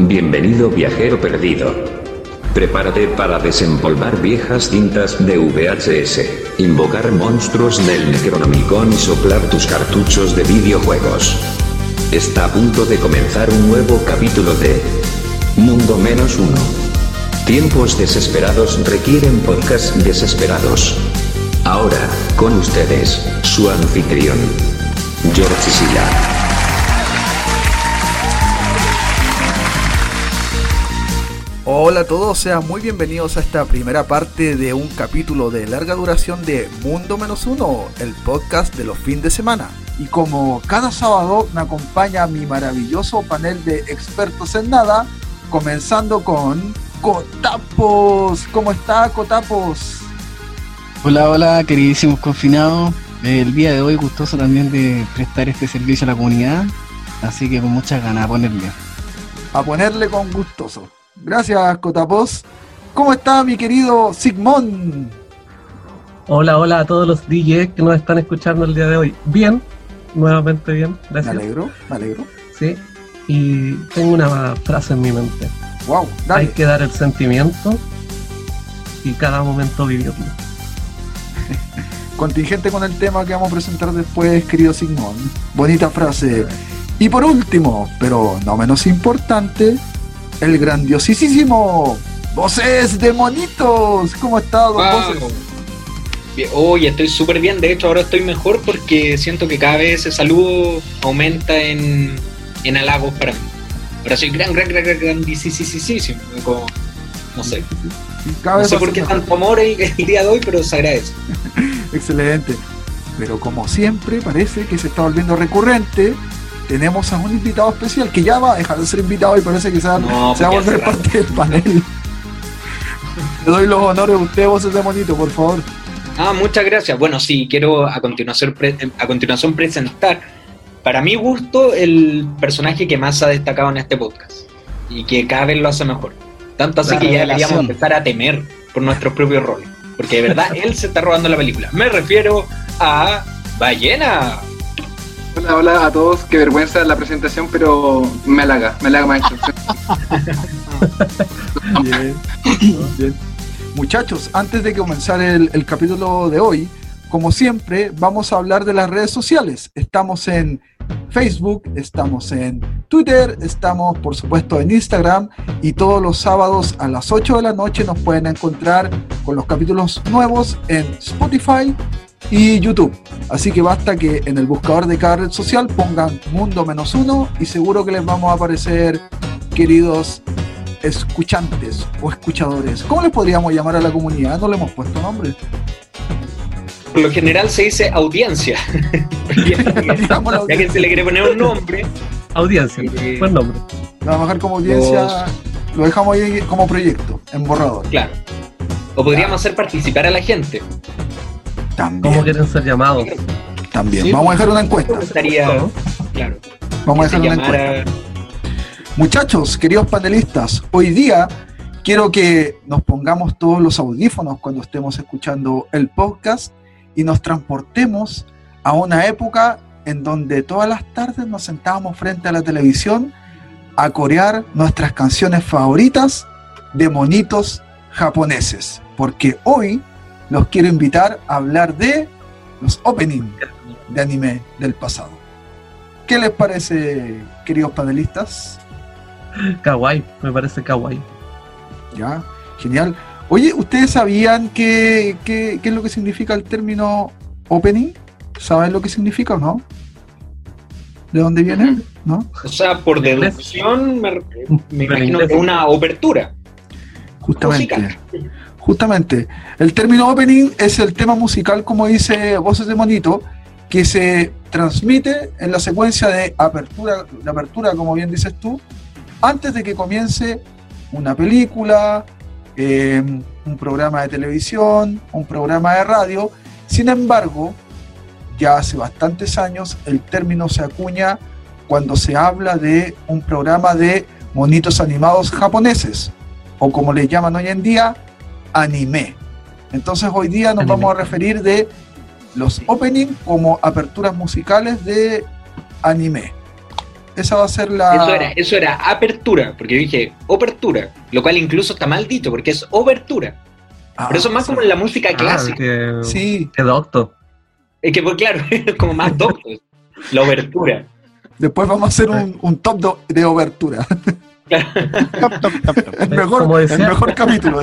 Bienvenido viajero perdido. Prepárate para desempolvar viejas cintas de VHS, invocar monstruos del Necronomicon y soplar tus cartuchos de videojuegos. Está a punto de comenzar un nuevo capítulo de Mundo Menos Uno. Tiempos desesperados requieren podcasts desesperados. Ahora, con ustedes, su anfitrión, George Silla. Hola a todos, sean muy bienvenidos a esta primera parte de un capítulo de larga duración de Mundo Menos Uno, el podcast de los fines de semana. Y como cada sábado me acompaña mi maravilloso panel de expertos en nada, comenzando con Cotapos. ¿Cómo está Cotapos? Hola, hola, queridísimos confinados. El día de hoy gustoso también de prestar este servicio a la comunidad, así que con muchas ganas a ponerle. A ponerle con gustoso. Gracias, Cotapos. ¿Cómo está mi querido Sigmund? Hola, hola a todos los DJs que nos están escuchando el día de hoy. Bien, nuevamente bien, gracias. Me alegro, me alegro. Sí, y tengo una frase en mi mente. Wow, dale. Hay que dar el sentimiento y cada momento vivirlo. Contingente con el tema que vamos a presentar después, querido Sigmund. Bonita frase. Y por último, pero no menos importante, el grandiosísimo Voces de Monitos. ¿Cómo está, don Voces? Oye, estoy súper bien. De hecho, ahora estoy mejor porque siento que cada vez ese saludo aumenta en, en halagos para mí. Ahora soy gran, gran, gran, gran, grandísimo. Como, no sé. no sé por qué tanto amor el, el día de hoy, pero se agradece. Excelente. Pero como siempre, parece que se está volviendo recurrente tenemos a un invitado especial que ya va a dejar de ser invitado y parece que se va, a volver parte del panel. Le doy los honores a usted, voces de monito, por favor. Ah, muchas gracias. Bueno, sí, quiero a continuación, a continuación presentar, para mi gusto, el personaje que más ha destacado en este podcast y que cada vez lo hace mejor. Tanto así que ya deberíamos empezar a temer por nuestros propios roles. Porque de verdad él se está robando la película. Me refiero a Ballena. Hola, hola a todos. Qué vergüenza la presentación, pero me halaga, me halaga maestro. bien, bien. Muchachos, antes de comenzar el, el capítulo de hoy, como siempre, vamos a hablar de las redes sociales. Estamos en Facebook, estamos en Twitter, estamos por supuesto en Instagram y todos los sábados a las 8 de la noche nos pueden encontrar con los capítulos nuevos en Spotify, y YouTube. Así que basta que en el buscador de cada red social pongan Mundo menos uno y seguro que les vamos a aparecer, queridos escuchantes o escuchadores. ¿Cómo les podríamos llamar a la comunidad? No le hemos puesto nombre. Por lo general se dice audiencia. ya que se le quiere poner un nombre. Audiencia, buen nombre. Lo vamos a dejar como audiencia, lo dejamos ahí como proyecto, en borrador. Claro. O podríamos hacer participar a la gente. ¿Cómo quieren ser llamados? También. Vamos a dejar una encuesta. Vamos a dejar una encuesta. Muchachos, queridos panelistas, hoy día quiero que nos pongamos todos los audífonos cuando estemos escuchando el podcast y nos transportemos a una época en donde todas las tardes nos sentábamos frente a la televisión a corear nuestras canciones favoritas de monitos japoneses. Porque hoy los quiero invitar a hablar de los openings de anime del pasado. ¿Qué les parece, queridos panelistas? Kawaii, me parece kawaii. Ya, genial. Oye, ¿ustedes sabían qué, qué, es lo que significa el término opening? ¿Saben lo que significa o no? ¿De dónde viene? ¿No? O sea, por deducción me, imagino que es una obertura. Justamente. Justamente, el término opening es el tema musical, como dice Voces de Monito, que se transmite en la secuencia de apertura, de apertura, como bien dices tú, antes de que comience una película, eh, un programa de televisión, un programa de radio. Sin embargo, ya hace bastantes años el término se acuña cuando se habla de un programa de monitos animados japoneses, o como le llaman hoy en día, anime. Entonces hoy día nos vamos a referir de los openings como aperturas musicales de anime. esa va a ser la. Eso era, eso era apertura, porque yo dije obertura, lo cual incluso está mal dicho, porque es obertura. Ah, Pero eso es más como en la música ah, clásica. sí. Que docto. Es que, pues claro, como más docto. la obertura. Después vamos a hacer un, top de obertura. el, mejor, el mejor capítulo.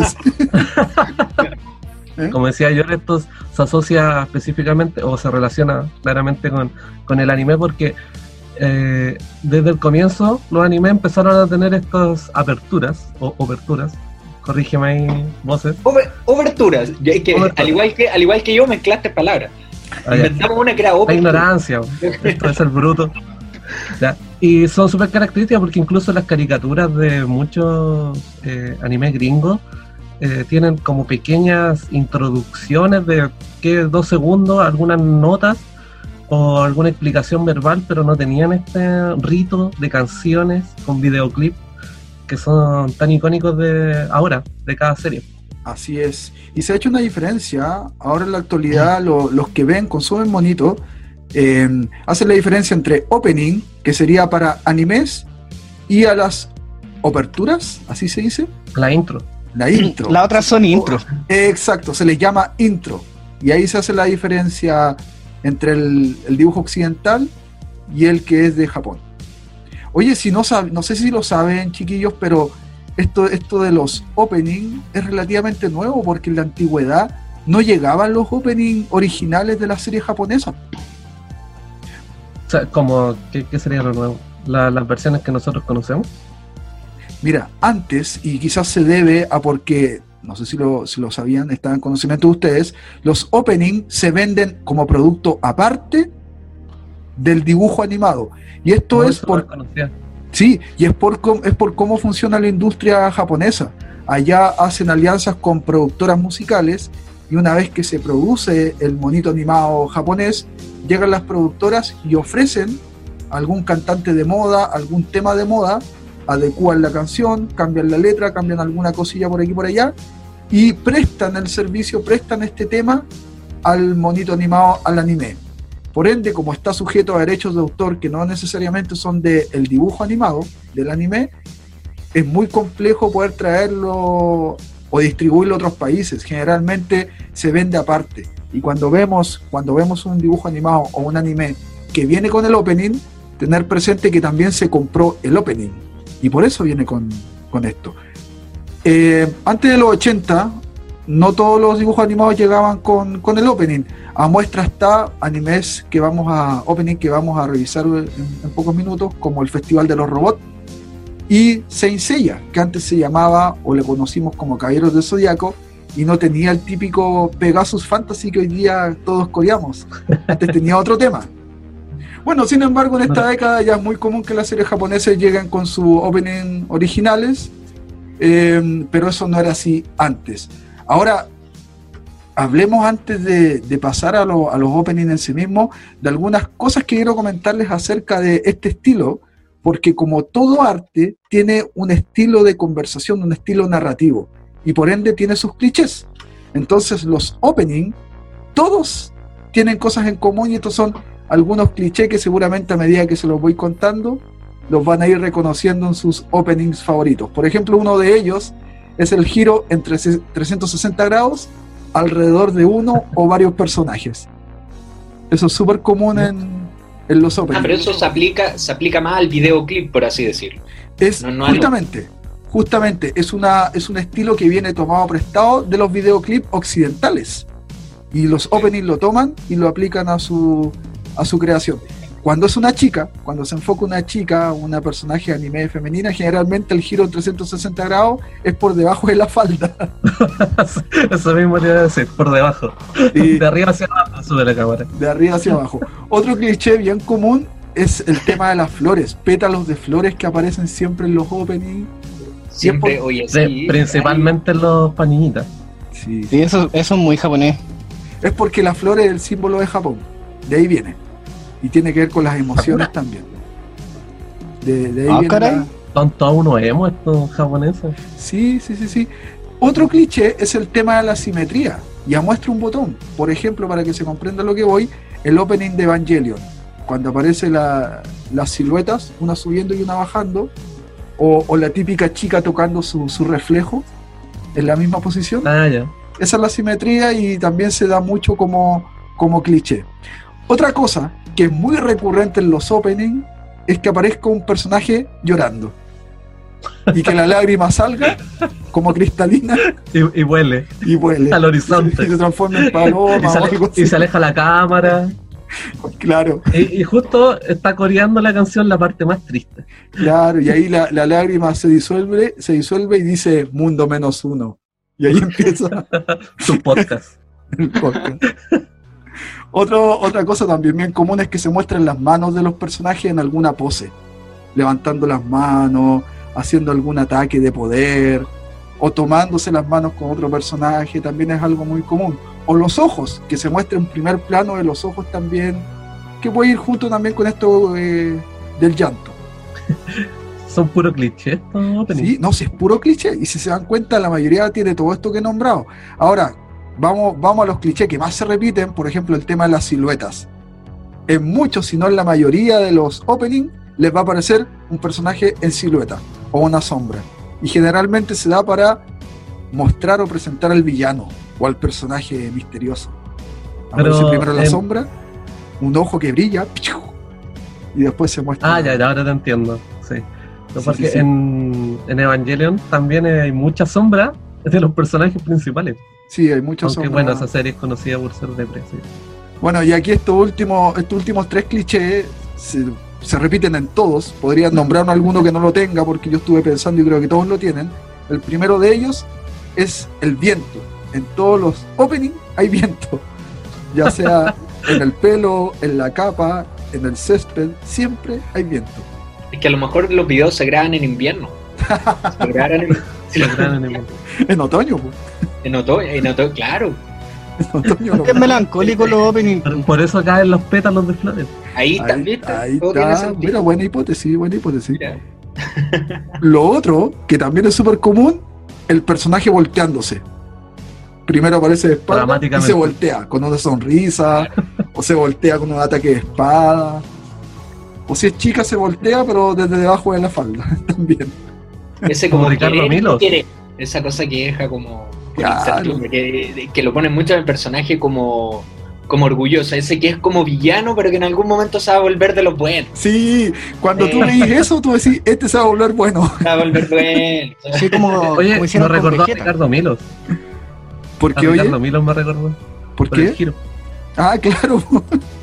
¿Eh? Como decía yo, esto se asocia específicamente o se relaciona claramente con, el anime porque eh, desde el comienzo los animes empezaron a tener estas aperturas o oberturas. Corrígeme ahí, voces. oberturas. Al, igual que, al igual que yo, mezclaste palabras. Ah, Inventamos una que era La ignorancia, esto es el bruto. Y son súper características porque incluso las caricaturas de muchos eh, animes gringos eh, tienen como pequeñas introducciones de que dos segundos, algunas notas o alguna explicación verbal, pero no tenían este rito de canciones con videoclip que son tan icónicos de ahora, de cada serie. Así es. Y se ha hecho una diferencia. Ahora en la actualidad los que ven, consumen monito, eh, hacen la diferencia entre opening, que sería para animes, y a las oberturas, así se dice. La intro la intro. La otra son intro. Exacto, se les llama intro. Y ahí se hace la diferencia entre el, dibujo occidental y el que es de Japón. Oye, si no no sé si lo saben, chiquillos, pero esto, esto de los opening es relativamente nuevo porque en la antigüedad no llegaban los opening originales de la serie japonesa. O sea, como, ¿qué, sería lo nuevo? ¿Las versiones que nosotros conocemos? Mira, antes, y quizás se debe a porque, no sé si lo, si lo sabían, están en conocimiento de ustedes, los opening se venden como producto aparte del dibujo animado. Y esto es por... Sí, y es por, es por cómo funciona la industria japonesa. Allá hacen alianzas con productoras musicales y una vez que se produce el monito animado japonés, llegan las productoras y ofrecen algún cantante de moda, algún tema de moda adecuan la canción, cambian la letra, cambian alguna cosilla por aquí por allá y prestan el servicio, prestan este tema al monito animado, al anime. Por ende, como está sujeto a derechos de autor que no necesariamente son del el dibujo animado, del anime, es muy complejo poder traerlo o distribuirlo a otros países. Generalmente se vende aparte. Y cuando vemos, cuando vemos un dibujo animado o un anime que viene con el opening, tener presente que también se compró el opening. Y por eso viene con, esto. Eh, antes de los 80, no todos los dibujos animados llegaban con, el opening. A muestra está animes que vamos a opening que vamos a revisar en, pocos minutos, como el Festival de los Robots y Saint Seiya, que antes se llamaba o le conocimos como Caballeros del Zodiaco y no tenía el típico Pegasus Fantasy que hoy día todos coreamos. Antes tenía otro tema. Bueno, sin embargo, en esta década ya es muy común que las series japonesas lleguen con sus opening originales, eh, pero eso no era así antes. Ahora, hablemos antes de, pasar a, los openings en sí mismos de algunas cosas que quiero comentarles acerca de este estilo, porque como todo arte tiene un estilo de conversación, un estilo narrativo, y por ende tiene sus clichés. Entonces los openings, todos tienen cosas en común y estos son algunos clichés que seguramente a medida que se los voy contando, los van a ir reconociendo en sus openings favoritos. Por ejemplo, uno de ellos es el giro entre 360 grados alrededor de uno o varios personajes. Eso es súper común en, en, los openings. Ah, pero eso se aplica, se aplica más al videoclip, por así decirlo. Es justamente, justamente, es, una, es un estilo que viene tomado prestado de los videoclips occidentales. Y los openings lo toman y lo aplican a su, a su creación. Cuando es una chica, cuando se enfoca una chica, una personaje anime femenina, generalmente el giro 360 grados es por debajo de la falda. Eso mismo te iba a decir, por debajo. de arriba hacia abajo, sube la cámara. De arriba hacia abajo. Otro cliché bien común es el tema de las flores, pétalos de flores que aparecen siempre en los openings. Siempre, oye, sí, Principalmente en los paninitas. Sí, sí eso, eso es muy japonés. Es porque la flor es el símbolo de Japón. De ahí viene y tiene que ver con las emociones también. De, de ahí ah, Son todos unos emo estos japoneses. Sí, sí, sí, sí. Otro cliché es el tema de la simetría. Ya muestro un botón. Por ejemplo, para que se comprenda lo que voy, el opening de Evangelion. cuando aparece la, las siluetas, una subiendo y una bajando, o, la típica chica tocando su, reflejo en la misma posición. Ah, ya. Esa es la simetría y también se da mucho como, como cliché. Otra cosa que es muy recurrente en los openings es que aparezca un personaje llorando. Y que la lágrima salga como cristalina y, huele. y huele. Al horizonte. Y se transforma en paloma y, se, y se aleja la cámara. Claro. Y, justo está coreando la canción la parte más triste. Claro y ahí la, lágrima se disuelve se disuelve y dice mundo menos uno y ahí empieza su podcast el podcast Otro, otra cosa también bien común es que se muestren las manos de los personajes en alguna pose, levantando las manos, haciendo algún ataque de poder, o tomándose las manos con otro personaje, también es algo muy común. O los ojos, que se muestre en primer plano de los ojos también, que puede ir junto también con esto eh, del llanto. Son puro clichés, Sí, no, si es puro cliché, y si se dan cuenta, la mayoría tiene todo esto que he nombrado. Ahora, vamos, vamos a los clichés que más se repiten, por ejemplo, el tema de las siluetas. En muchos, si no en la mayoría de los openings, les va a aparecer un personaje en silueta o una sombra. Y generalmente se da para mostrar o presentar al villano o al personaje misterioso. Aparece primero la sombra, un ojo que brilla, y después se muestra. Ah, ya, ya ahora te entiendo. Sí. porque En, en, Evangelion también hay mucha sombra de los personajes principales. Sí, hay muchos Aunque bueno, esa serie es conocida por ser de precio. Bueno, y aquí estos últimos, estos últimos tres clichés se, repiten en todos. Podrían nombrar alguno que no lo tenga, porque yo estuve pensando y creo que todos lo tienen. El primero de ellos es el viento. En todos los openings hay viento. Ya sea en el pelo, en la capa, en el césped, siempre hay viento. Es que a lo mejor los videos se graban en invierno. Se graban en, en, otoño. Pues. En otoño, en otoño, claro. es melancólico los openings. Por eso caen los pétalos de flores. Ahí, también ahí está. Mira, buena hipótesis, buena hipótesis. Lo otro, que también es súper común, el personaje volteándose. Primero aparece de espalda y se voltea con una sonrisa, o se voltea con un ataque de espada. O si es chica se voltea, pero desde debajo de la falda también. Ese como, Ricardo Milo. esa cosa que deja como que, lo pone mucho en el personaje como, como orgulloso, ese que es como villano, pero que en algún momento se va a volver de los buenos. Sí, cuando tú leís eso, tú decís, este se va a volver bueno. Se va a volver bueno. Sí, como, Oye, me recordó a Ricardo Milos. ¿Por qué, oye? Ricardo Milos me recordó. ¿Por, qué? Ah, claro.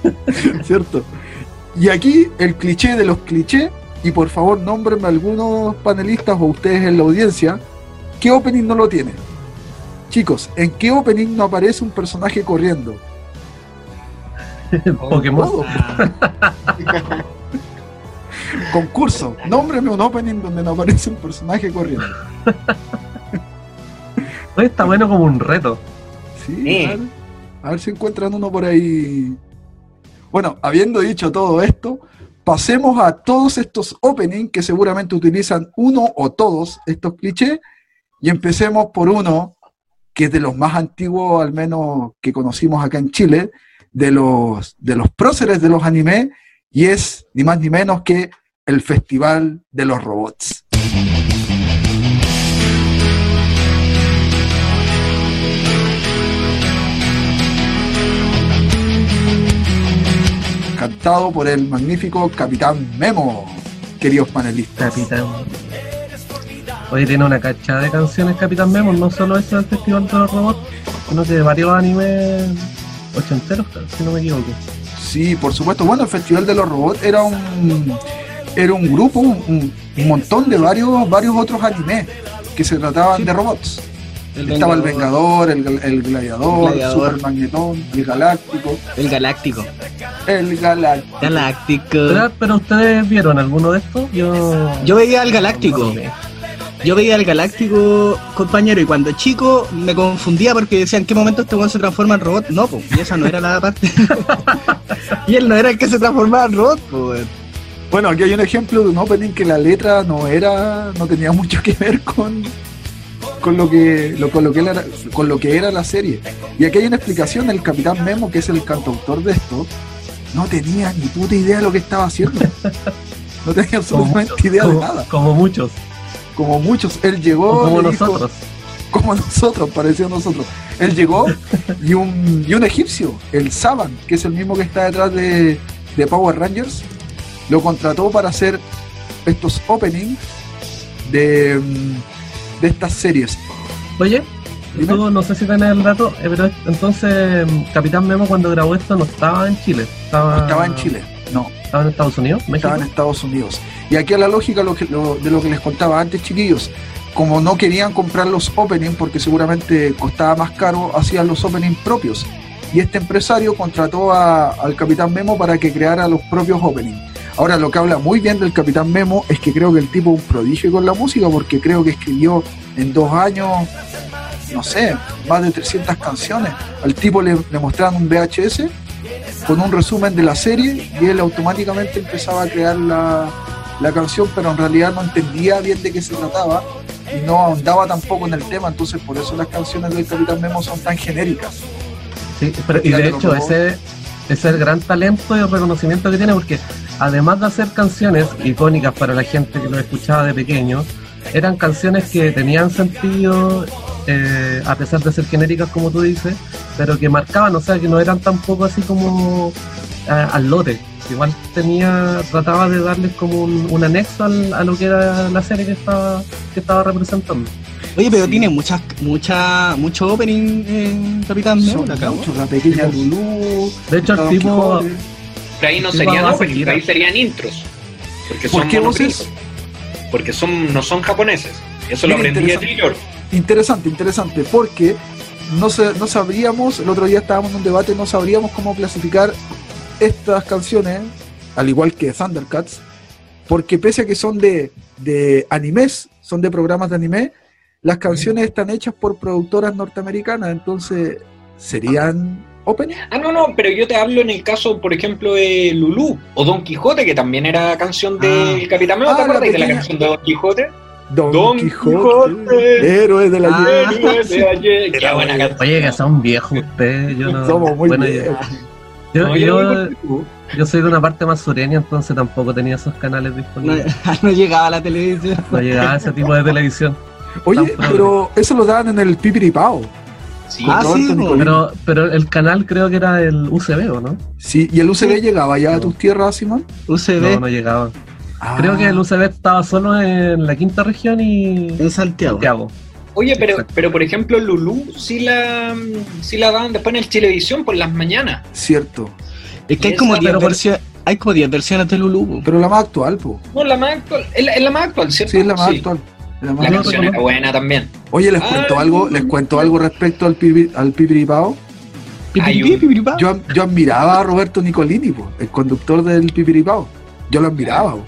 Cierto. Y aquí el cliché de los clichés, y por favor nómbrenme algunos panelistas o ustedes en la audiencia, ¿qué opening no lo tiene? Chicos, ¿en qué opening no aparece un personaje corriendo? Pokémon. Concurso. Nómbreme un opening donde no aparece un personaje corriendo. está bueno como un reto. Sí, a ver si encuentran uno por ahí. Bueno, habiendo dicho todo esto, pasemos a todos estos openings que seguramente utilizan uno o todos estos clichés y empecemos por uno que es de los más antiguos, al menos que conocimos acá en Chile, de los, de los próceres de los animes, y es ni más ni menos que el Festival de los Robots. Cantado por el magnífico Capitán Memo, queridos panelistas. Capitán. Hoy tiene una cachada de canciones Capitán Memo, no solo eso del Festival de los Robots, sino que varios animes ochenteros, si no me equivoco. Sí, por supuesto. Bueno, el Festival de los Robots era un era un grupo, un, montón de varios varios otros animes que se trataban de robots. Estaba el Vengador, el, gladiador, el Super Magnetón, el Galáctico. El Galáctico. El Galáctico. Galáctico. Pero, ustedes vieron alguno de estos? Yo, Yo veía al Galáctico. Yo veía al Galáctico, compañero, y cuando chico me confundía porque decía en qué momento este weón se transforma en robot. No, pues, y esa no era la parte. y él no era el que se transformaba en robot, pues. Bueno, aquí hay un ejemplo de un opening que la letra no era, no tenía mucho que ver con, con lo que, lo, con lo que era, con lo que era la serie. Y aquí hay una explicación del Capitán Memo, que es el cantautor de esto, no tenía ni puta idea de lo que estaba haciendo. No tenía absolutamente idea de nada. Como muchos. Como muchos. Él llegó. como nosotros. como nosotros, pareció nosotros. Él llegó y un, y un egipcio, el Saban, que es el mismo que está detrás de, de Power Rangers, lo contrató para hacer estos openings de, de estas series. Oye, no sé si tenés el dato, eh, pero entonces Capitán Memo cuando grabó esto no estaba en Chile. Estaba, estaba en Chile, no. ¿Estaba en Estados Unidos? Estaba en Estados Unidos. Y aquí a la lógica de lo que les contaba antes, chiquillos. Como no querían comprar los openings porque seguramente costaba más caro, hacían los openings propios. Y este empresario contrató al Capitán Memo para que creara los propios openings. Ahora, lo que habla muy bien del Capitán Memo es que creo que el tipo es un prodigio con la música porque creo que escribió en dos años no sé, más de 300 canciones. Al tipo le, le mostraban un VHS con un resumen de la serie y él automáticamente empezaba a crear la, canción, pero en realidad no entendía bien de qué se trataba y no ahondaba tampoco en el tema, entonces por eso las canciones del Capitán Memo son tan genéricas. Sí, y de hecho ese, es el gran talento y el reconocimiento que tiene, porque además de hacer canciones icónicas para la gente que lo escuchaba de pequeño, eran canciones que tenían sentido eh, a pesar de ser genéricas como tú dices, pero que marcaban, o sea, que no eran tampoco así como al lote. Igual tenía, trataba de darles como un, anexo a lo que era la serie que estaba, que estaba representando. Oye, pero tiene muchas, mucha, mucho opening en Capitán Nemo, la pequeña Lulu. De hecho, el tipo. Pero ahí no serían openings, ahí serían intros. Porque son Porque son, no son japoneses. Eso lo aprendí de Trillor. Interesante, interesante, porque no, no sabríamos, el otro día estábamos en un debate, no sabríamos cómo clasificar estas canciones, al igual que Thundercats, porque pese a que son de, de animes, son de programas de anime, las canciones están hechas por productoras norteamericanas, entonces serían opening. Ah, no, no, pero yo te hablo en el caso, por ejemplo, de Lulu o Don Quijote, que también era canción de ah. Capitán ¿te ah, acuerdas de la canción de Don Quijote? Don, Quijote, héroe de la ah, ayer. Qué buena canción. Oye, que son viejos ustedes. Yo no, Somos muy viejos. Yo, yo, yo, soy de una parte más sureña, entonces tampoco tenía esos canales disponibles. No, llegaba a la televisión. No llegaba a ese tipo de televisión. Oye, pero eso lo daban en el Pipiripao. Sí, ah, sí pero, pero el canal creo que era el UCB, ¿o no? Sí, ¿y el UCB llegaba ya a tus tierras, Simón? UCB. No, no llegaba. Creo que el UCB estaba solo en la quinta región y en Santiago. Oye, pero, pero por ejemplo, Lulú sí la, sí la daban después en el televisión por las mañanas. Cierto. Es que hay como, 10 versiones, hay como 10 versiones de Lulú. Pero la más actual, po. No, la más actual. Es la, más actual, ¿cierto? Sí, es la más actual. La, canción era buena también. Oye, les cuento algo, les cuento algo respecto al, pipi, al Pipiripao. Yo, yo admiraba a Roberto Nicolini, po, el conductor del Pipiripao. Yo lo admiraba. Po.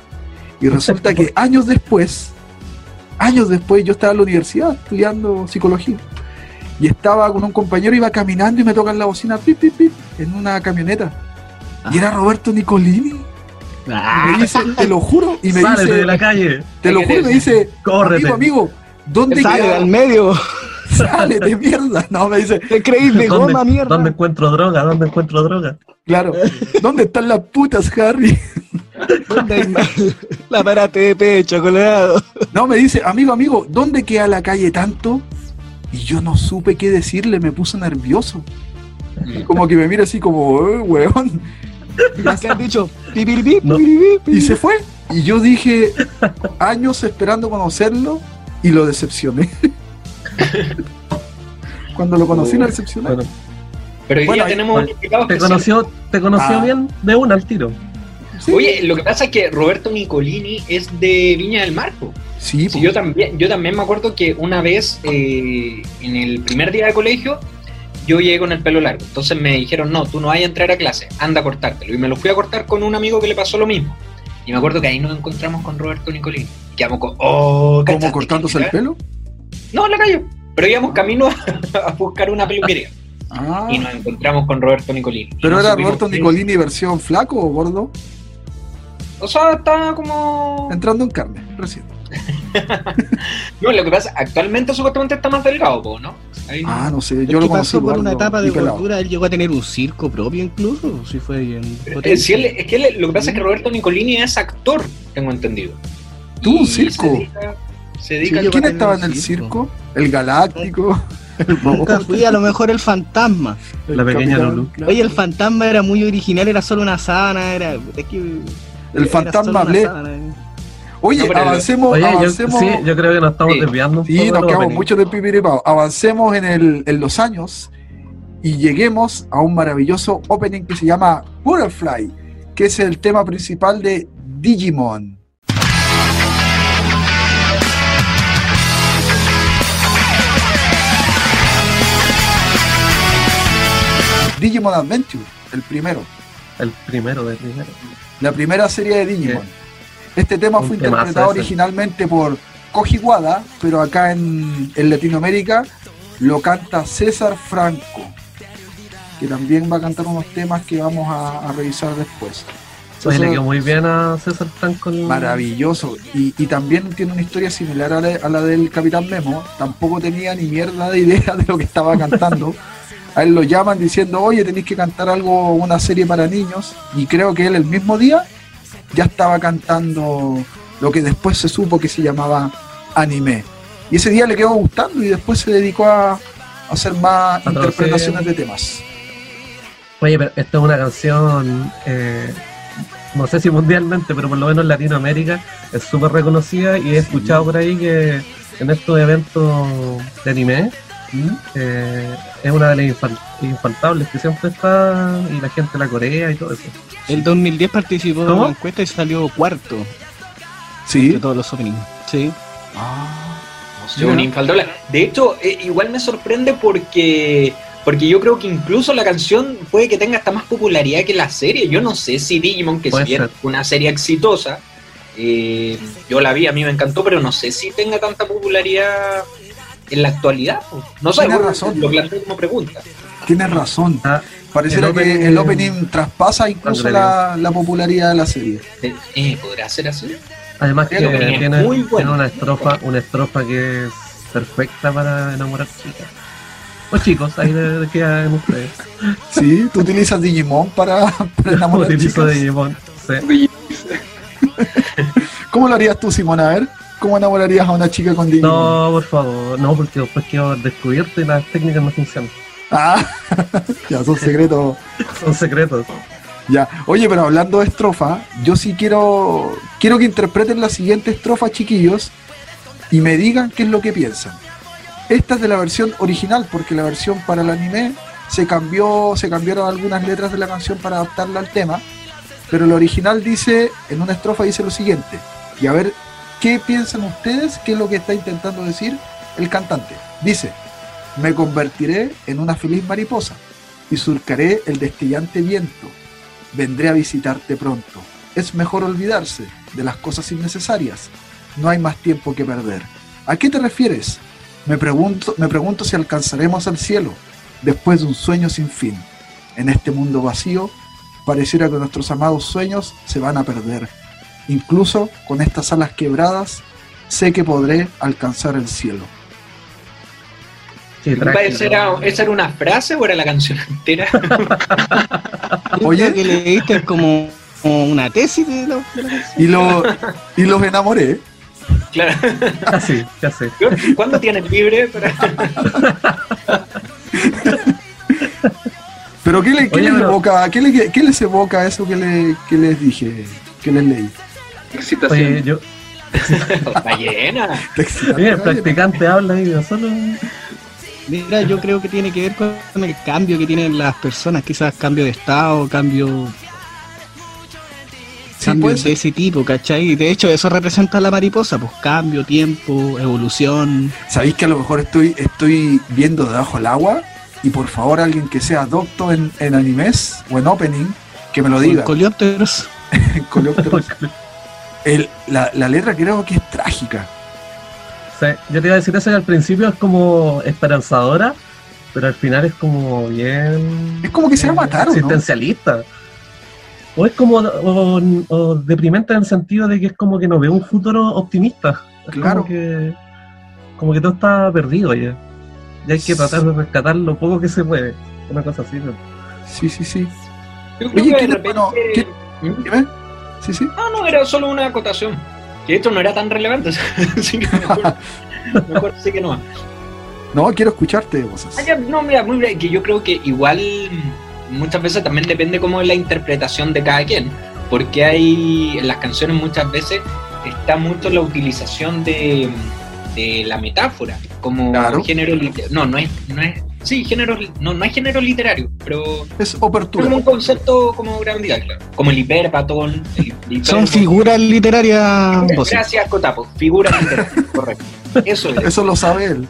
Y resulta que años después, años después, yo estaba en la universidad estudiando psicología. Y estaba con un compañero, iba caminando y me tocan la bocina, pip, pip, pip, en una camioneta. Y era Roberto Nicolini. Ah. Me dice, te lo juro, y me dice. de la calle. Te lo juro, me dice, Córrete. amigo, amigo, ¿dónde Sale al medio. Sale de mierda. No, me dice. Te creís de goma, mierda. ¿Dónde encuentro droga? ¿Dónde encuentro droga? Claro. ¿Dónde están las putas, Harry? ¿Dónde hay la parate de pecho, colorado? No, me dice, amigo, amigo, ¿dónde queda la calle tanto? Y yo no supe qué decirle, me puse nervioso. Como que me mira así como, eh, weón. Y han dicho, y se fue. Y yo dije, años esperando conocerlo y lo decepcioné. Cuando lo conocí, lo decepcioné. Pero ya tenemos te conoció, te conoció ah. bien de una al tiro. Oye, lo que pasa es que Roberto Nicolini es de Viña del Mar. Sí, yo también, yo también me acuerdo que una vez eh, en el primer día de colegio yo llegué con el pelo largo. Entonces me dijeron, no, tú no vas a entrar a clase, anda a cortártelo. Y me lo fui a cortar con un amigo que le pasó lo mismo. Y me acuerdo que ahí nos encontramos con Roberto Nicolini. Quedamos con, oh, ¿Cómo cortándose el pelo? No, la calle. Pero íbamos camino a, buscar una peluquería. Ah. Y nos encontramos con Roberto Nicolini. ¿Pero era Roberto Nicolini versión flaco o gordo? O sea, está como. Entrando en carne, recién. no, lo que pasa, actualmente supuestamente está más delgado, ¿no? ah, no sé, yo lo pasó por una etapa de cultura, él llegó a tener un circo propio incluso, si fue bien. Eh, si es que lo que pasa es que Roberto Nicolini es actor, tengo entendido. ¿Tuvo un circo? Se dedica, ¿Quién estaba en el circo? ¿El Galáctico? Nunca fui, a lo mejor el fantasma. La pequeña Lulu. Oye, el fantasma era muy original, era solo una sábana, era. El fantasma hablé. Oye, avancemos, avancemos. Yo, sí, yo creo que nos estamos desviando. Sí, nos quedamos mucho de pipiripao. Avancemos en, el, en los años y lleguemos a un maravilloso opening que se llama Butterfly, que es el tema principal de Digimon. Digimon Adventure, el primero. El primero de primero. La primera serie de Digimon. Este tema fue interpretado originalmente por Koji Wada, pero acá en, Latinoamérica lo canta César Franco, que también va a cantar unos temas que vamos a, revisar después. Le quedó muy bien a César Franco. Maravilloso. Y, también tiene una historia similar a la, del Capitán Memo. Tampoco tenía ni mierda de idea de lo que estaba cantando. a él lo llaman diciendo, oye, tenéis que cantar algo, una serie para niños. Y creo que él el mismo día ya estaba cantando lo que después se supo que se llamaba anime. Y ese día le quedó gustando y después se dedicó a, hacer más interpretaciones de temas. Oye, pero esta es una canción, eh, no sé si mundialmente, pero por lo menos en Latinoamérica es súper reconocida y he escuchado por ahí que en estos eventos de anime ¿Mm? eh, es una de las infaltables que siempre está y la gente la corea y todo eso. El 2010 participó en la encuesta y salió cuarto. Sí. De todos los openings. Sí. Ah, De hecho, eh, igual me sorprende porque porque yo creo que incluso la canción puede que tenga hasta más popularidad que la serie. Yo no sé si Digimon, que si bien una serie exitosa, eh, yo la vi, a mí me encantó, pero no sé si tenga tanta popularidad en la actualidad. No sé, razón. lo planteo como pregunta. Tienes razón. Ah, Pareciera que el opening traspasa incluso la, popularidad de la serie. Eh, eh, ¿Podrá ser así? Además que tiene, tiene, una estrofa, una estrofa que es perfecta para enamorar chicas. Pues chicos, ahí de, qué hagan ustedes. Sí, tú utilizas Digimon para, para enamorar Utilizo Digimon, sí. ¿Cómo lo harías tú, Simón? A ver, ¿cómo enamorarías a una chica con Digimon? No, por favor, no, porque después quedo descubierto y las técnicas no funcionan. Ah, ya son secretos. son secretos. Ya, oye, pero hablando de estrofa, yo sí quiero quiero que interpreten la siguiente estrofa, chiquillos, y me digan qué es lo que piensan. Esta es de la versión original, porque la versión para el anime se cambió, se cambiaron algunas letras de la canción para adaptarla al tema, pero la original dice, en una estrofa dice lo siguiente, y a ver qué piensan ustedes, qué es lo que está intentando decir el cantante. Dice, me convertiré en una feliz mariposa y surcaré el destellante viento. Vendré a visitarte pronto. Es mejor olvidarse de las cosas innecesarias. No hay más tiempo que perder. ¿A qué te refieres? Me pregunto, me pregunto si alcanzaremos al cielo después de un sueño sin fin. En este mundo vacío, pareciera que nuestros amados sueños se van a perder. Incluso con estas alas quebradas, sé que podré alcanzar el cielo. ¿Esa era, una frase o era la canción entera? Oye, que leíste como, una tesis de, y, lo, y los enamoré. Claro. Así, ya sé. ¿Cuándo tienes libre? Pero ¿qué, le, qué les evoca, ¿qué, le, ¿qué, les evoca eso que, le, que les dije, que les leí? Excitación. Oye, yo... Ballena. Oye, el practicante habla y solo... Mira, yo creo que tiene que ver con el cambio que tienen las personas, quizás cambio de estado, cambio, de ese tipo, ¿cachai? De hecho, eso representa la mariposa, pues cambio, tiempo, evolución. ¿Sabéis que a lo mejor estoy, estoy viendo debajo del agua? Y por favor, alguien que sea docto en, animes o en opening, que me lo diga. Coleópteros. Coleópteros. la, la letra creo que es trágica yo te iba a decir eso y al principio es como esperanzadora, pero al final es como bien. Es como que se va a matar, Existencialista. O es como o, deprimente en el sentido de que es como que no ve un futuro optimista. claro. Como que, como que todo está perdido ya. y hay que tratar de rescatar lo poco que se puede. Una cosa así, ¿no? Sí, sí, sí. Yo creo Oye, que de ¿quién es- repente- bueno, ¿quién- ¿Mm? Dime. Sí, sí. No, no, era solo una acotación. Que esto no era tan relevante, así que mejor, mejor sí que no. No, quiero escucharte, vos. Ah, ya, no, mira, muy bien, que yo creo que igual muchas veces también depende como de la interpretación de cada quien, porque hay en las canciones muchas veces está mucho la utilización de, de la metáfora como Claro. género literario. No, no es, no es, sí, género, no, no es género literario, pero Es es obertura. como un concepto como grandioso, claro. Como el hiperbatón. el Son figuras literarias. Gracias, Cotapo, figuras literarias, correcto. Eso era. Eso lo sabe él.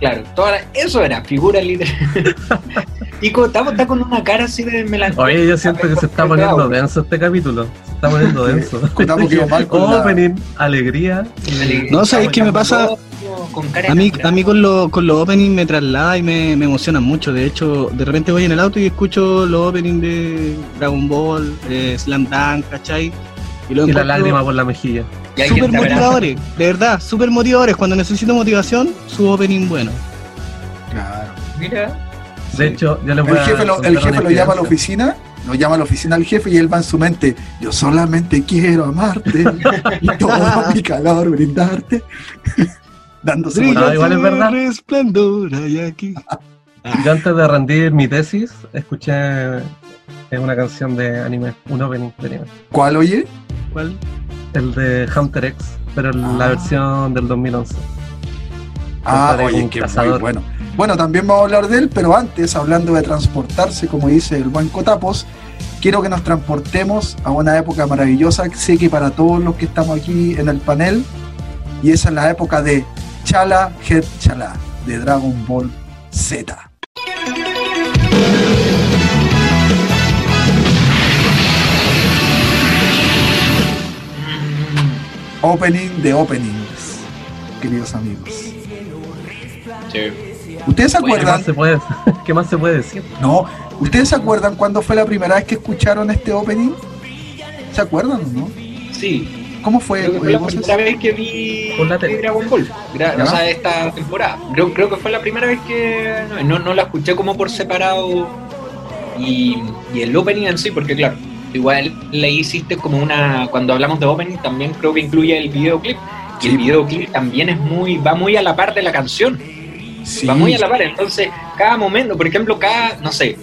Claro, toda la- eso era, figura literal. y Cotapo está con una cara así de melancolía. Oye, yo siento que se está poniendo denso este capítulo. Se está poniendo denso. Contamos que iba mal con la- Opening, alegría. y- No, ¿sabéis qué me pasa? Con cara de A mí, enamorado. a mí con, lo- con los openings me traslada y me, me emocionan mucho. De hecho, de repente voy en el auto y escucho los openings de Dragon Ball, eh, Slam Dunk, ¿cachai? Y lo Y la lágrima por la mejilla. Súper motivadores, de verdad, súper motivadores. Cuando necesito motivación, su opening bueno. Claro. Mira, De hecho, yo les voy El a jefe lo, el jefe lo llama a la oficina, lo llama a la oficina al jefe y él va en su mente, yo solamente quiero amarte y todo mi calor brindarte. Dándose. Ah, igual es verdad. resplandor hay aquí. Yo antes de rendir mi tesis, escuché eh, una canción de anime, un opening de anime. ¿Cuál oye? ¿Cuál? El de Hunter X, pero en la Ah. versión del 2011. Ah, oye, qué muy bueno. Bueno, también vamos a hablar de él, pero antes, hablando de transportarse, como dice el buen Cotapos, quiero que nos transportemos a una época maravillosa, sé que para todos los que estamos aquí en el panel, y esa es la época de Chala Head Chala, de Dragon Ball Z. Opening de openings, queridos amigos. sí. ¿Ustedes se Bueno, ¿Qué acuerdan? más se puede, qué más se puede decir? No, ¿ustedes se acuerdan cuándo fue la primera vez que escucharon este opening? ¿Se acuerdan o no? Sí, ¿Cómo fue? creo que fue la voces? primera vez que vi Dragon Ball. Gra- ¿Ya? O sea, esta temporada. Creo, creo que fue la primera vez que no, no, no la escuché como por separado. Y, y el opening en sí, porque claro, igual le hiciste como una. Cuando hablamos de opening, también creo que incluye el videoclip. Y Sí. el videoclip también es muy. va muy a la par de la canción. Sí, va muy a la par. Entonces, cada momento, por ejemplo, cada, no sé,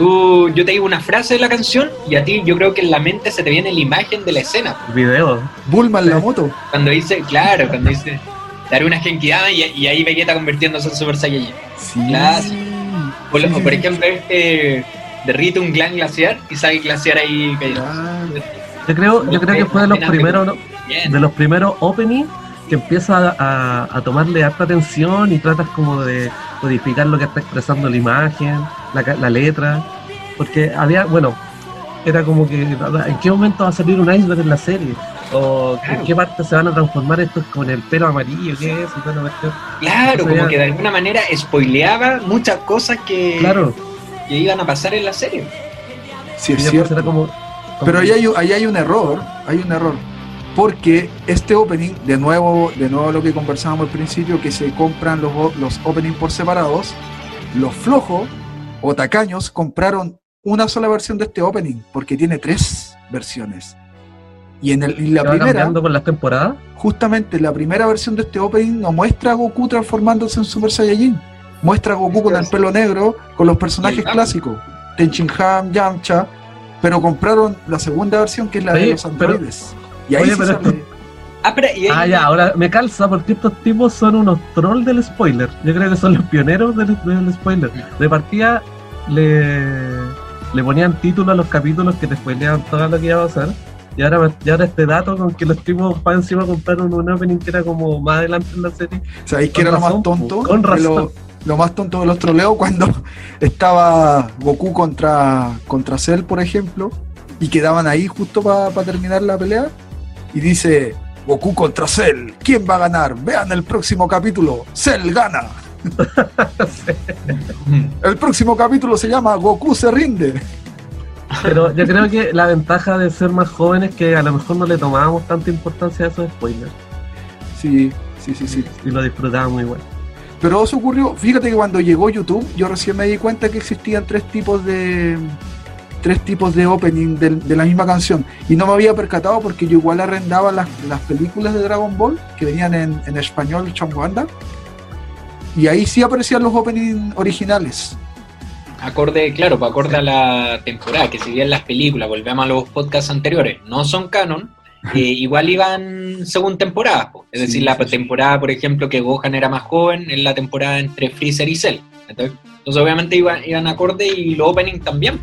tú, yo te digo una frase de la canción y a ti yo creo que en la mente se te viene la imagen de la escena. El video. Bulma en la moto. Cuando dice, claro, cuando dice, daré una Genkidama y, y ahí Vegeta convirtiéndose en Super Saiyajin. Sí. Claro. O, lo- Sí, o sí, por sí. ejemplo, este derrite un gran glaciar y sale el glaciar ahí cayendo. Claro. Yo creo, yo creo que fue de los primeros, de los primeros openings que empieza a, a tomarle harta atención y tratas como de codificar lo que está expresando la imagen, la, ca- la letra, porque había, bueno, era como que en qué momento va a salir un iceberg en la serie o en Claro. qué parte se van a transformar estos con el pelo amarillo, qué es, y toda la cuestión. Claro, como ya- que de alguna manera spoileaba muchas cosas que, Claro, que iban a pasar en la serie. Sí, es cierto. era como, como- Pero ahí hay, ahí hay un error, hay un error. Porque este opening, de nuevo, de nuevo lo que conversábamos al principio, que se compran los, los openings por separados, los flojos o tacaños compraron una sola versión de este opening, porque tiene tres versiones. Y en el, y la primera, por las temporadas. justamente la primera versión de este opening no muestra a Goku transformándose en Super Saiyajin. Muestra a Goku con el pelo negro, con los personajes clásicos. Tenchinhan, Yamcha. Pero compraron la segunda versión que es la de los pero- androides. Y ahí oye, sí pero Ah, pero y ahí- Ah, ya, ahora me calza porque estos tipos son unos trolls del spoiler. Yo creo que son los pioneros del, del spoiler. De partida le, le ponían título a los capítulos que te spoileaban todo lo que iba a pasar. Y ahora, y ahora este dato con que los tipos para encima compraron un opening que era como más adelante en la serie. ¿Sabéis que era lo más tonto? con razón. Lo, lo más tonto de los troleos cuando estaba Goku contra, contra Cell, por ejemplo, y quedaban ahí justo para terminar la pelea. Y dice, Goku contra Cell, ¿quién va a ganar? Vean el próximo capítulo, Cell gana. El próximo capítulo se llama Goku se rinde. Pero yo creo que la ventaja de ser más jóvenes es que a lo mejor no le tomábamos tanta importancia a esos spoilers. Sí, sí, sí, sí. Y lo disfrutábamos igual. Pero eso ocurrió, fíjate que cuando llegó YouTube, yo recién me di cuenta que existían tres tipos de tres tipos de opening de, la misma canción. Y no me había percatado porque yo igual arrendaba las, películas de Dragon Ball que venían en, en español Chambanda. Y ahí sí aparecían los openings originales. Acorde, claro, pues acorde a la temporada, que si bien las películas, volvemos a los podcasts anteriores, no son canon, eh, igual iban según temporadas. Es decir, la temporada, por ejemplo, que Gohan era más joven, es la temporada entre Freezer y Cell. Entonces, obviamente iban, iban acorde y los openings también.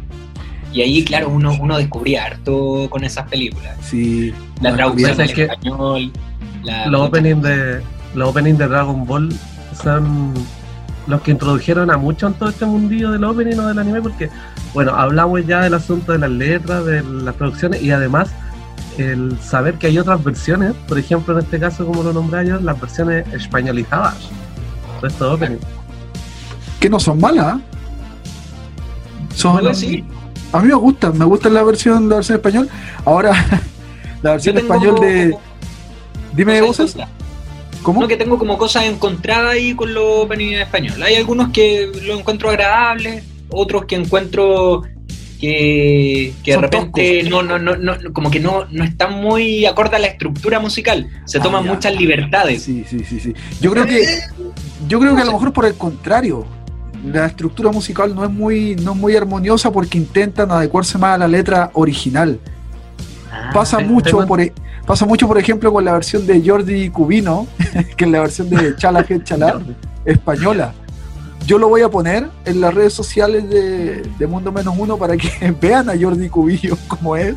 Y ahí, claro, uno, uno descubría harto con esas películas. Sí. La traducción en español. los, openings de, los openings de Dragon Ball son los que introdujeron a mucho en todo este mundillo del opening o del anime, porque, bueno, hablamos ya del asunto de las letras, de las producciones y además el saber que hay otras versiones, por ejemplo, en este caso, como lo nombré yo, las versiones españolizadas de estos openings. Que no son malas. ¿eh? Son, A mí me gustan, me gusta la versión, la versión español. Ahora, la versión español de. Dime, voces. ¿Cómo? que tengo como cosas encontradas ahí con los openings en español. Hay algunos que lo encuentro agradables, otros que encuentro que, de repente no, no, no, no, como que no, no están muy acorde a la estructura musical. Se ah, toman muchas libertades. Sí, sí, sí, sí. Yo creo que, yo creo que a lo mejor por el contrario, la estructura musical no es muy, no es muy armoniosa porque intentan adecuarse más a la letra original. Ah, pasa mucho por e, pasa mucho por ejemplo con la versión de Jordi Cubino, que es la versión de Chala Head Chala española yo lo voy a poner en las redes sociales de, Mundo Menos Uno para que vean a Jordi Cubillo como es.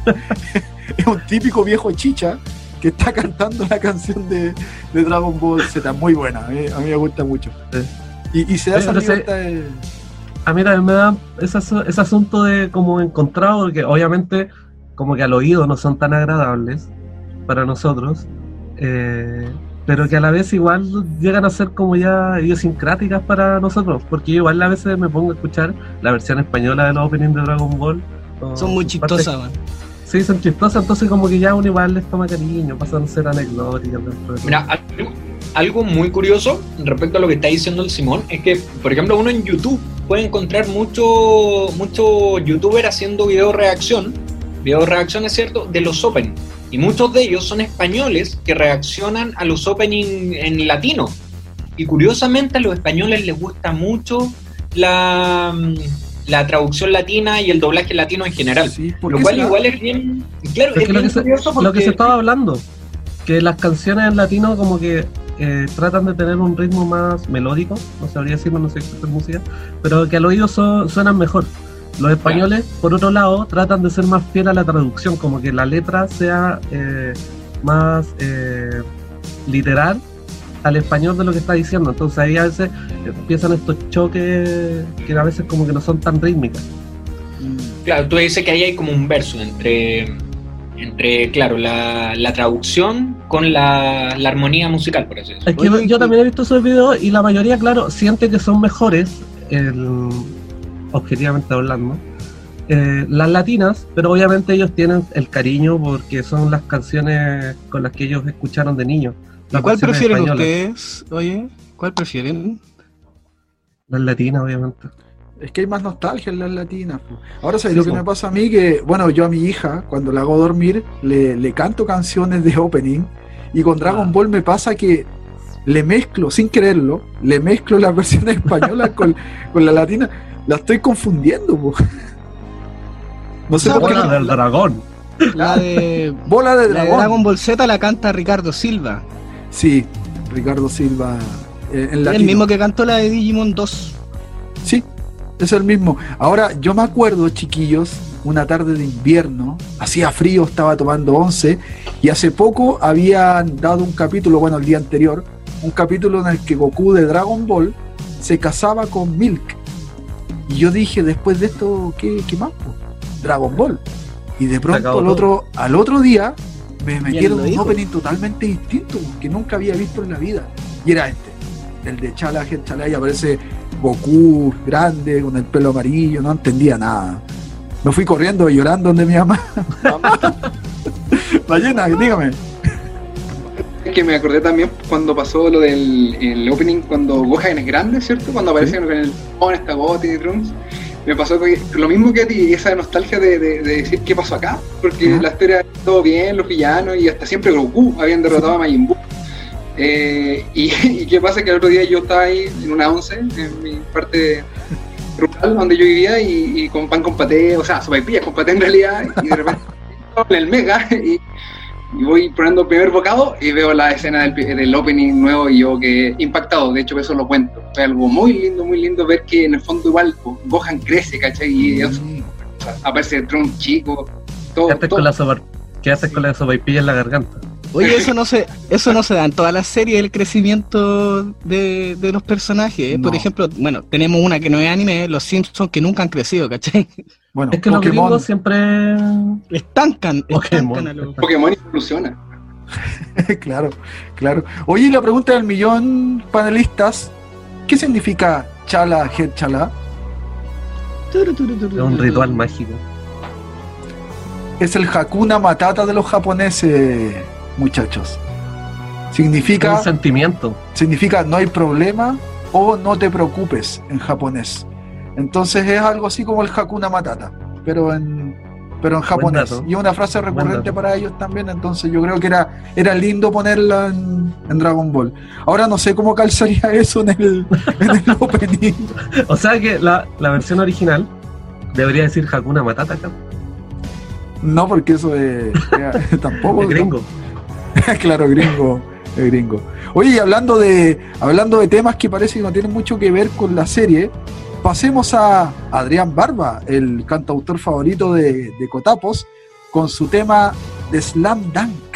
es un típico viejo chicha que está cantando la canción de, Dragon Ball Z, muy buena, eh, a mí me gusta mucho. Y, se da esa libertad A mí también me da ese, ese asunto de como encontrado, porque obviamente como que al oído no son tan agradables para nosotros. Eh, pero que a la vez igual llegan a ser como ya idiosincráticas para nosotros, porque yo igual a veces me pongo a escuchar la versión española de los openings de Dragon Ball. Son muy chistosas, man. Sí, son chistosas, entonces como que ya uno igual les toma cariño, pasan a ser anecdóticas. Mira, algo, muy curioso respecto a lo que está diciendo el Simón es que, por ejemplo, uno en YouTube puede encontrar mucho, mucho youtuber haciendo video reacción, video reacción es cierto, de los openings y muchos de ellos son españoles que reaccionan a los openings en latino. Y curiosamente a los españoles les gusta mucho la, la traducción latina y el doblaje latino en general. lo cual igual es bien... Claro, es, lo, que se, lo que se estaba hablando, que las canciones en latino como que eh, tratan de tener un ritmo más melódico, no sabría decirlo, no sé qué música, pero que al oído suenan mejor. Los españoles, por otro lado, tratan de ser más fiel a la traducción, como que la letra sea eh, más eh, literal al español de lo que está diciendo. Entonces ahí a veces empiezan estos choques que a veces como que no son tan rítmicas. Claro, tú dices que ahí hay como un verso entre, entre claro, la, traducción con la, armonía musical, por así decirlo. Es que yo, también he visto esos videos y la mayoría, claro, siente que son mejores el, objetivamente hablando, eh, las latinas, pero obviamente ellos tienen el cariño porque son las canciones con las que ellos escucharon de niños. ¿Cuál prefieren ustedes? Oye, ¿cuál prefieren? Las latinas, obviamente. Es que hay más nostalgia en las latinas. Ahora, ¿sabes lo que me pasa a mí? Que, bueno, yo a mi hija, cuando la hago dormir, le, canto canciones de opening. Y con Dragon ah. Ball me pasa que le mezclo, sin quererlo, le mezclo las versiones españolas con, con la latina la estoy confundiendo, No sé por Bola del dragón. La de. Bola de dragón. Dragon Ball Z la canta Ricardo Silva. Sí, Ricardo Silva. Eh, en el mismo que cantó la de Digimon 2. Sí, es el mismo. Ahora, yo me acuerdo, chiquillos, una tarde de invierno, hacía frío, estaba tomando once, y hace poco habían dado un capítulo, bueno, el día anterior, un capítulo en el que Goku de Dragon Ball se casaba con Milk. Y yo dije, después de esto, ¿qué, qué más? Dragon Ball. Y de pronto al otro, al otro día me metieron un opening totalmente distinto que nunca había visto en la vida. Y era este, el de Chala, Chala, y aparece Goku grande, con el pelo amarillo, no entendía nada. Me fui corriendo llorando donde mi mamá. Ballena, dígame. que me acordé también cuando pasó lo del el opening, cuando Gohan es grande, ¿cierto? Cuando aparecieron con el con esta y drums. Me pasó lo mismo que a ti, esa nostalgia de, decir qué pasó acá, porque la historia todo bien, los villanos y hasta siempre Goku habían derrotado a Majin Buu. Eh, y, qué pasa que el otro día yo estaba ahí en una once, en mi parte rural donde yo vivía, y, con pan con paté, o sea, sopaipillas con paté en realidad, y de repente en el mega, y y voy poniendo el primer bocado y veo la escena del, del, opening nuevo y yo que impactado, de hecho eso lo cuento. Fue algo muy lindo, muy lindo ver que en el fondo igual Gohan crece, ¿cachai? Y aparece el Tron chico, todo. ¿Qué haces con la sopa, ¿Qué haces con la en la garganta? Oye, eso no se, eso no se da en toda la serie el crecimiento de, de los personajes. Por ejemplo, bueno, tenemos una que no es anime, los Simpsons que nunca han crecido, ¿cachai? Bueno, es que los gringos siempre estancan, Pokémon. Pokémon evoluciona. claro, claro. Oye, la pregunta del millón panelistas, ¿qué significa Chala Head Chala? Es un ritual mágico. Es el Hakuna Matata de los japoneses, muchachos. Significa. Un sentimiento. Significa no hay problema o no te preocupes en japonés. Entonces es algo así como el Hakuna Matata, pero en, pero en japonés. Y una frase recurrente para ellos también, entonces yo creo que era, era lindo ponerla en, Dragon Ball. Ahora no sé cómo calzaría eso en el, en el opening. o sea que la, la, versión original debería decir Hakuna Matata acá. No, porque eso es, tampoco. gringo. claro, gringo. gringo. Oye, y hablando de, hablando de temas que parece que no tienen mucho que ver con la serie, pasemos a Adrián Barba, el cantautor favorito de, Cotapos, con su tema de Slam Dunk.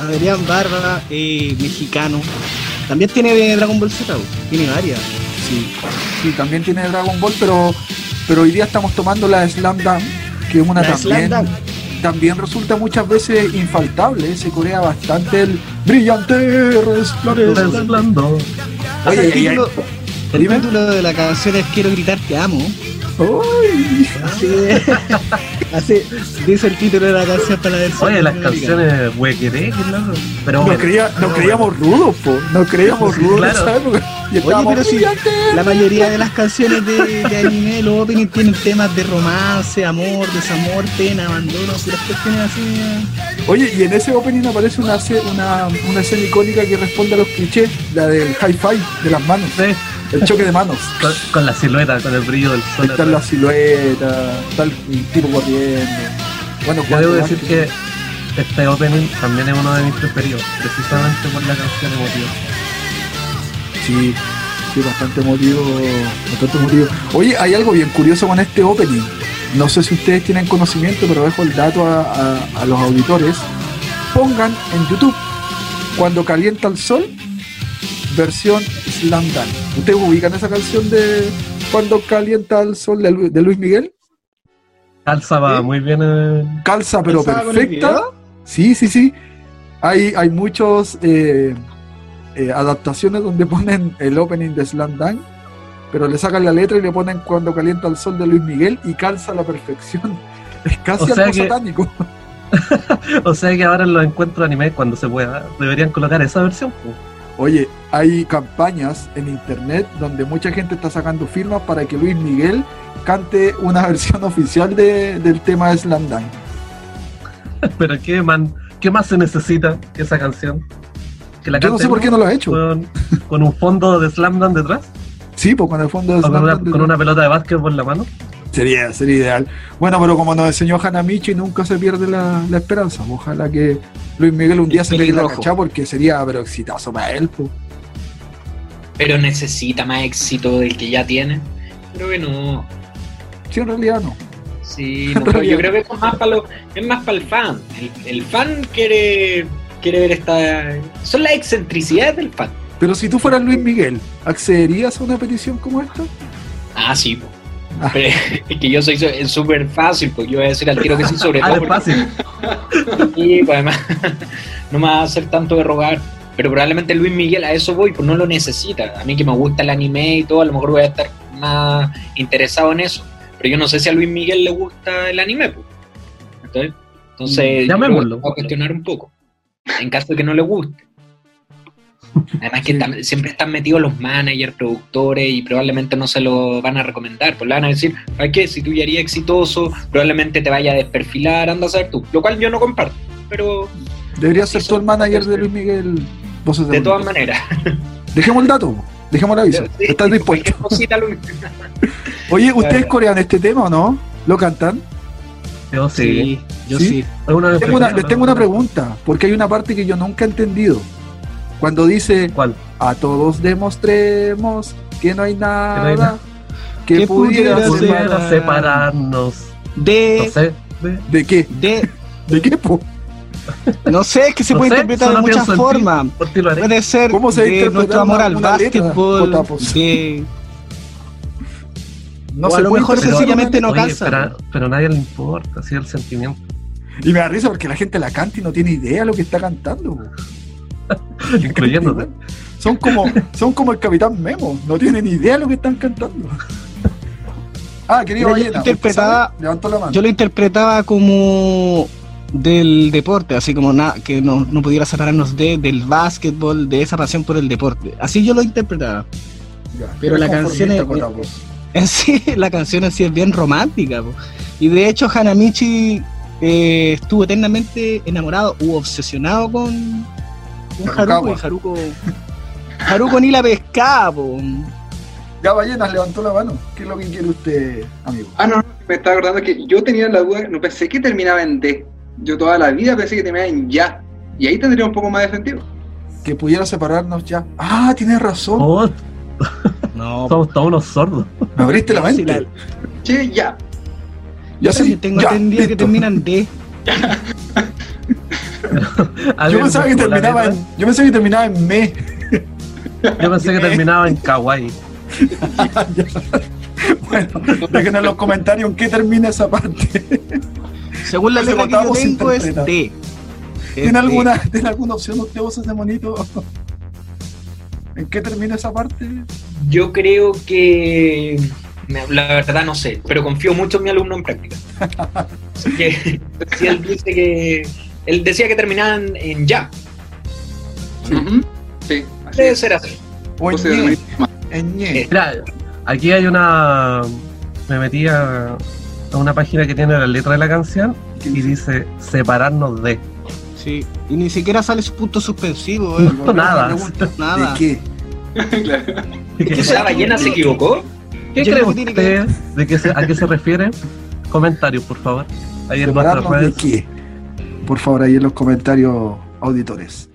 Adrián Barba, eh, mexicano. También tiene Dragon Ball Z, tiene varias. Sí, sí, también tiene Dragon Ball, pero, pero hoy día estamos tomando la Slam Dunk, que es una también también resulta muchas veces infaltable, se corea bastante el brillante resplandor. Oye, el título, de la canción es Quiero gritar te amo. Uy. Así, dice el título de la canción para la versión. Oye, las canciones huequeré, Pero no, creía, no creíamos rudos, po. No creíamos rudos claro. Oye, pero si la mayoría de las canciones de, anime, los openings tienen temas de romance, amor, desamor, pena, abandono, puras cuestiones así. Oye, y en ese opening aparece una, una, una escena icónica que responde a los clichés, la del hi-fi de las manos. Sí. El choque de manos. Con, la silueta, con el brillo del sol. Está la silueta, está el tipo corriendo. Bueno, yo debo decir que este opening también es uno de mis preferidos, precisamente por la canción emotiva. Sí, sí, bastante emotivo, bastante emotivo. Oye, hay algo bien curioso con este opening. No sé si ustedes tienen conocimiento, pero dejo el dato a, a los auditores. Pongan en YouTube cuando calienta el sol versión Slam Dunk. ¿Ustedes ubican esa canción de Cuando calienta el sol de, Luis Miguel? Calza va muy bien. Eh. Calza, pero perfecta. Sí, sí, sí. Hay, hay muchos eh, eh, adaptaciones donde ponen el opening de Slam Dunk, pero le sacan la letra y le ponen Cuando calienta el sol de Luis Miguel y calza a la perfección. Es casi algo satánico. o sea que ahora en los encuentros anime, cuando se pueda, deberían colocar esa versión. Oye, hay campañas en internet donde mucha gente está sacando firmas para que Luis Miguel cante una versión oficial de, del tema de Slam Dunk. Pero qué, man, ¿qué más se necesita que esa canción? ¿Que la Yo no sé por qué no lo ha hecho. Con, un fondo de Slam Dunk detrás? Sí, pues con el fondo de Slam Dunk. Con una pelota de básquet por la mano. Sería, sería ideal. Bueno, pero como nos enseñó Hanamichi, nunca se pierde la, esperanza. Ojalá que Luis Miguel un día se le la cachá porque sería pero exitoso para él. Pero necesita más éxito del que ya tiene. Creo que no. Sí, en realidad no. Sí, no, yo creo que es más para, es más para el fan. El, fan quiere, quiere ver esta... Son las excentricidades del fan. Pero si tú fueras Luis Miguel, ¿accederías a una petición como esta? Ah, sí, es que yo soy súper fácil, pues yo voy a decir al tiro que sí, sobre ah, todo. fácil. Y pues además, no me va a hacer tanto de rogar. Pero probablemente Luis Miguel a eso voy, pues no lo necesita. A mí que me gusta el anime y todo, a lo mejor voy a estar más interesado en eso. Pero yo no sé si a Luis Miguel le gusta el anime. Pues. Entonces, entonces Llamémoslo. voy a cuestionar un poco. En caso de que no le guste. Además que siempre están metidos los managers, productores y probablemente no se lo van a recomendar. Pues le van a decir, ¿sabes qué? Si tú ya eres exitoso, probablemente te vaya a desperfilar, anda a saber tú. Lo cual yo no comparto. Pero Debería ser tú el manager de Luis Miguel. Voces de todas maneras. Dejemos el dato, dejemos el aviso. Sí, ¿Estás dispuesto? cosita, Luis. Oye, ¿ustedes corean este tema o no? ¿Lo cantan? Yo sí. Sí, yo ¿Sí? sí. Es una de mis Tengo una- les tengo una pregunta, porque hay una parte que yo nunca he entendido. Cuando dice, ¿Cuál? a todos demostremos que no hay nada nada. que, Que pudiera pudiera Pudiera separarnos. De, No sé. de- ¿De qué? de, ¿De qué? po? no sé, es que se No puede sé, interpretar de muchas formas. Puede ser ¿Cómo se de interpreta nuestro amor al básquetbol, de, No O a lo mejor sencillamente no Oye, calza. Pero, pero a nadie le importa, así el sentimiento. Y me da risa porque la gente la canta y no tiene idea de lo que está cantando. Incluyéndote. Son como, son como el Capitán Memo, no tienen idea de lo que están cantando. Ah, querido Mira, yo Ballena, mano. Yo lo interpretaba como del deporte, así como nada que no, no pudiera separarnos de, del básquetbol, de esa pasión por el deporte. Así yo lo interpretaba. Ya, pero la canción es-. En sí, la canción en sí es bien romántica. po. Y de hecho, Hanamichi eh, estuvo eternamente enamorado u obsesionado con, Con Haruko. Y Haruko, Haruko ni la pescaba. po. Ya Ballenas levantó la mano. ¿Qué es lo que quiere usted, amigo? Ah, no, no, me estaba acordando que yo tenía la duda, no pensé que terminaba en D. Yo toda la vida pensé que terminaba en ya. Y ahí tendría un poco más de sentido. Que pudiera separarnos ya. Ah, tienes razón. Oh, No, somos todos unos sordos. Me abriste la Sí, mente. la- Che, ya. Ya tengo ya, entendido que terminan D. Yo pensaba que terminaba en, yo pensé que terminaba en me. Yo pensé que terminaba en kawaii. Bueno, dejen en los comentarios en qué termina esa parte. Según la letra que yo tengo es. D. ¿Tiene alguna, ¿Tiene alguna opción usted, voces de monito? ¿En qué termina esa parte? Yo creo que. La verdad no sé, pero confío mucho en mi alumno en práctica. Así que si él dice que. Él decía que terminaban en ya. Sí, así Debe es. ser así. O en. Mira, aquí hay una. Me metí a, a una página que tiene la letra de la canción y dice separarnos de. Sí. Y ni siquiera sale su punto suspensivo. eh. Nada. Nada. ¿De qué? claro. ¿Esa ballena se equivocó? ¿De qué se, ¿A qué se refiere? Comentarios, por favor. Ahí en nuestras ¿Separarnos de redes. qué? Por favor, ahí en los comentarios, auditores.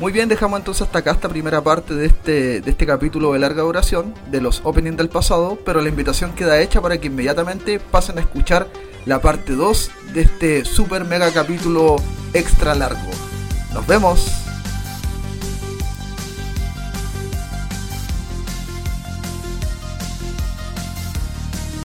Muy bien, dejamos entonces hasta acá esta primera parte de este, de este capítulo de larga duración, de los openings del pasado, pero la invitación queda hecha para que inmediatamente pasen a escuchar la parte 2 de este super mega capítulo extra largo. Nos vemos.